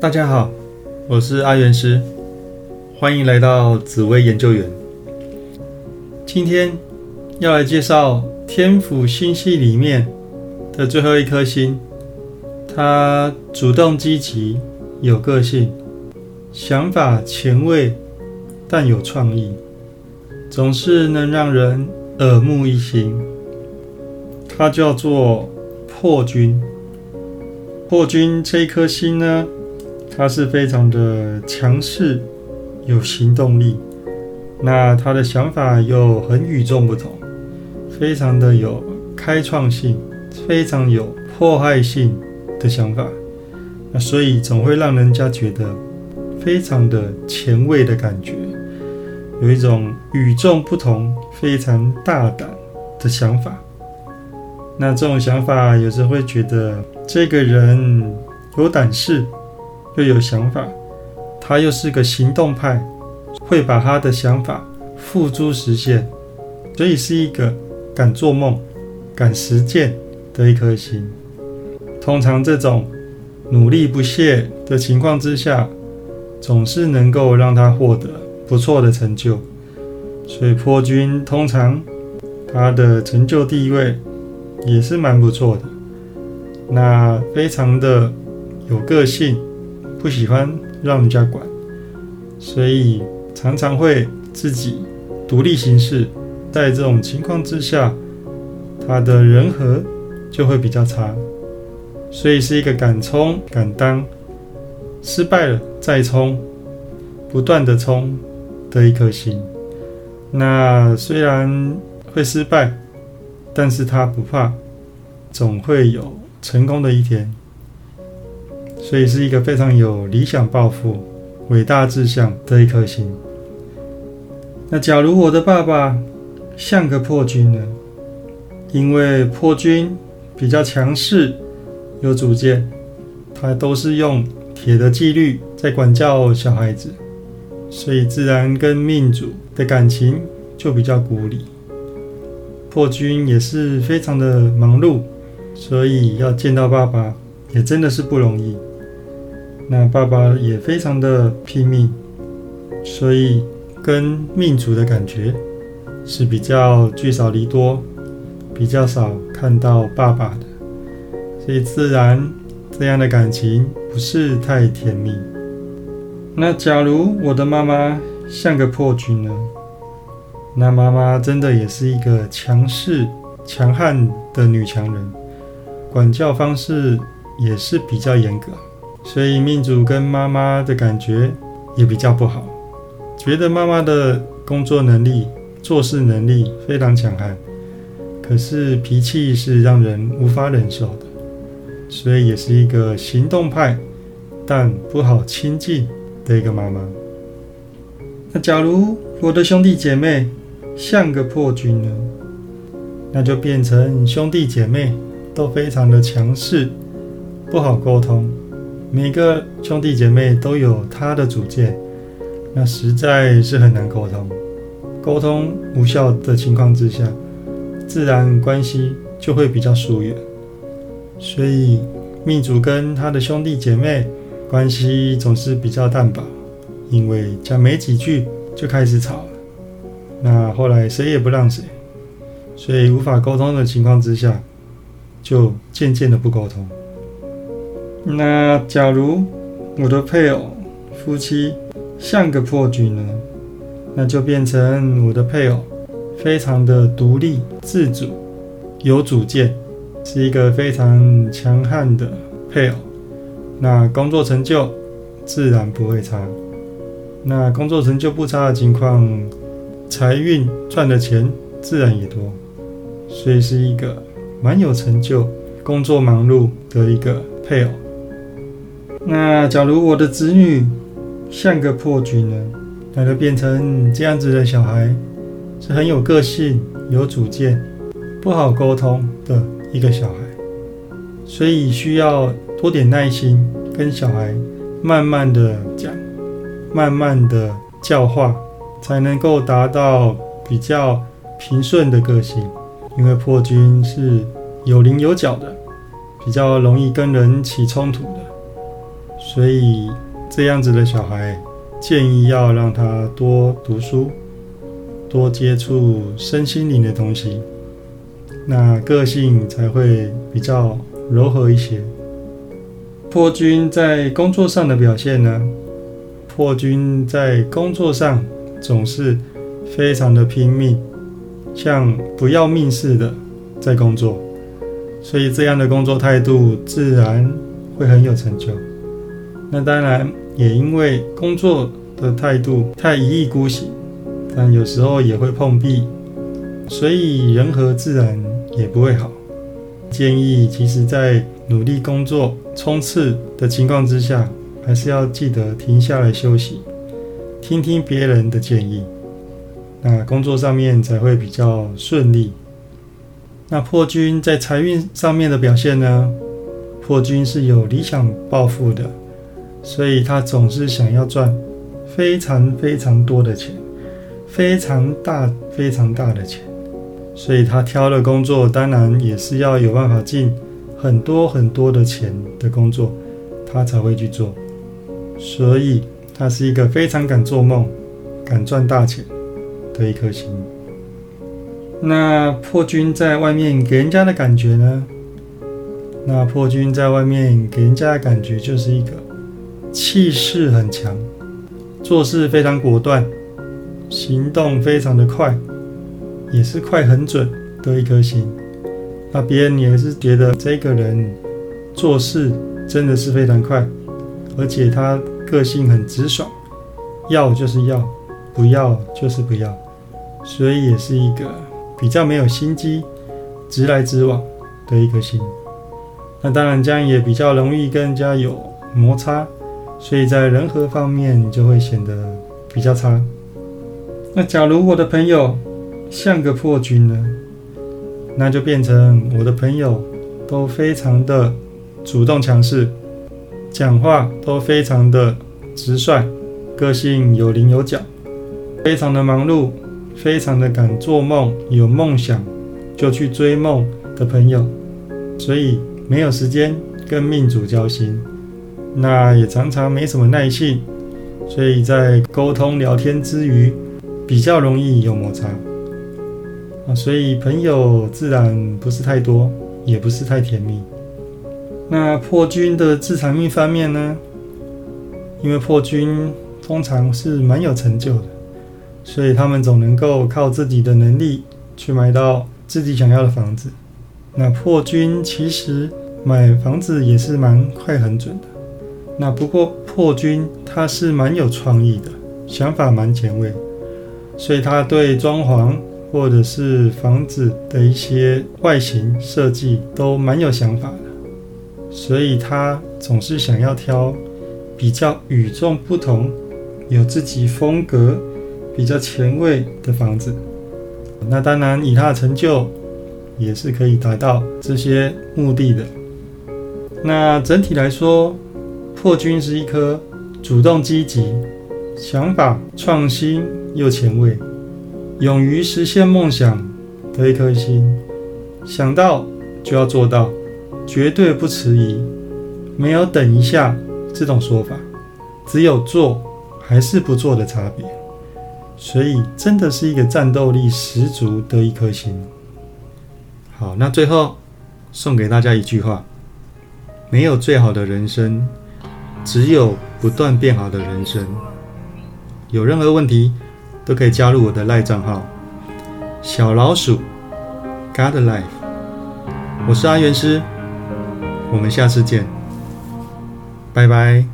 大家好，我是阿元师，欢迎来到紫薇研究员。今天要来介绍天府星系里面的最后一颗星，它主动积极、有个性，想法前卫但有创意，总是能让人耳目一新。它叫做破军。破军这一颗星呢？他是非常的强势，有行动力，那他的想法又很与众不同，非常的有开创性，非常有破坏性的想法，那所以总会让人家觉得非常的前卫的感觉，有一种与众不同、非常大胆的想法。那这种想法有时会觉得这个人有胆识。又有想法，他又是个行动派，会把他的想法付诸实现，所以是一个敢做梦、敢实践的一颗心。通常这种努力不懈的情况之下，总是能够让他获得不错的成就。所以破军通常他的成就地位也是蛮不错的，那非常的有个性。不喜欢让人家管，所以常常会自己独立行事。在这种情况之下，他的人和就会比较差，所以是一个敢冲敢当，失败了再冲，不断的冲的一颗心。那虽然会失败，但是他不怕，总会有成功的一天。所以是一个非常有理想抱负、伟大志向的一颗心。那假如我的爸爸像个破军呢？因为破军比较强势、有主见，他都是用铁的纪律在管教小孩子，所以自然跟命主的感情就比较孤立。破军也是非常的忙碌，所以要见到爸爸也真的是不容易。那爸爸也非常的拼命，所以跟命主的感觉是比较聚少离多，比较少看到爸爸的，所以自然这样的感情不是太甜蜜。那假如我的妈妈像个破军呢？那妈妈真的也是一个强势、强悍的女强人，管教方式也是比较严格。所以命主跟妈妈的感觉也比较不好，觉得妈妈的工作能力、做事能力非常强悍，可是脾气是让人无法忍受的，所以也是一个行动派，但不好亲近的一个妈妈。那假如我的兄弟姐妹像个破军呢？那就变成兄弟姐妹都非常的强势，不好沟通。每个兄弟姐妹都有他的主见，那实在是很难沟通。沟通无效的情况之下，自然关系就会比较疏远。所以命主跟他的兄弟姐妹关系总是比较淡薄，因为讲没几句就开始吵了。那后来谁也不让谁，所以无法沟通的情况之下，就渐渐的不沟通。那假如我的配偶、夫妻像个破军呢？那就变成我的配偶非常的独立自主、有主见，是一个非常强悍的配偶。那工作成就自然不会差。那工作成就不差的情况，财运赚的钱自然也多，所以是一个蛮有成就、工作忙碌的一个配偶。那假如我的子女像个破军呢？那就变成这样子的小孩，是很有个性、有主见、不好沟通的一个小孩，所以需要多点耐心，跟小孩慢慢的讲，慢慢的教化，才能够达到比较平顺的个性。因为破军是有棱有角的，比较容易跟人起冲突的。所以这样子的小孩，建议要让他多读书，多接触身心灵的东西，那个性才会比较柔和一些。破军在工作上的表现呢？破军在工作上总是非常的拼命，像不要命似的在工作，所以这样的工作态度自然会很有成就。那当然也因为工作的态度太一意孤行，但有时候也会碰壁，所以人和自然也不会好。建议其实，在努力工作冲刺的情况之下。还是要记得停下来休息，听听别人的建议，那工作上面才会比较顺利。那破军在财运上面的表现呢？破军是有理想抱负的，所以他总是想要赚非常非常多的钱，非常大非常大的钱，所以他挑的工作当然也是要有办法进很多很多的钱的工作，他才会去做。所以，他是一个非常敢做梦、敢赚大钱的一颗心。那破军在外面给人家的感觉呢？那破军在外面给人家的感觉就是一个气势很强、做事非常果断、行动非常的快，也是快很准的一颗星。那别人也是觉得这个人做事真的是非常快。而且他个性很直爽，要就是要，不要就是不要，所以也是一个比较没有心机、直来直往的一颗星。那当然这样也比较容易跟人家有摩擦，所以在人和方面就会显得比较差。那假如我的朋友像个破军呢，那就变成我的朋友都非常的主动强势。讲话都非常的直率，个性有棱有角，非常的忙碌，非常的敢做梦，有梦想就去追梦的朋友，所以没有时间跟命主交心，那也常常没什么耐性，所以在沟通聊天之余，比较容易有摩擦啊，所以朋友自然不是太多，也不是太甜蜜。那破军的自财命方面呢？因为破军通常是蛮有成就的，所以他们总能够靠自己的能力去买到自己想要的房子。那破军其实买房子也是蛮快很准的。那不过破军他是蛮有创意的，想法蛮前卫，所以他对装潢或者是房子的一些外形设计都蛮有想法的。所以他总是想要挑比较与众不同、有自己风格、比较前卫的房子。那当然，以他的成就，也是可以达到这些目的的。那整体来说，破军是一颗主动积极、想法创新又前卫、勇于实现梦想的一颗心，想到就要做到。绝对不迟疑，没有等一下这种说法，只有做还是不做的差别。所以真的是一个战斗力十足的一颗心。好，那最后送给大家一句话：没有最好的人生，只有不断变好的人生。有任何问题都可以加入我的赖账号小老鼠 God Life，我是阿元师。我们下次见，拜拜。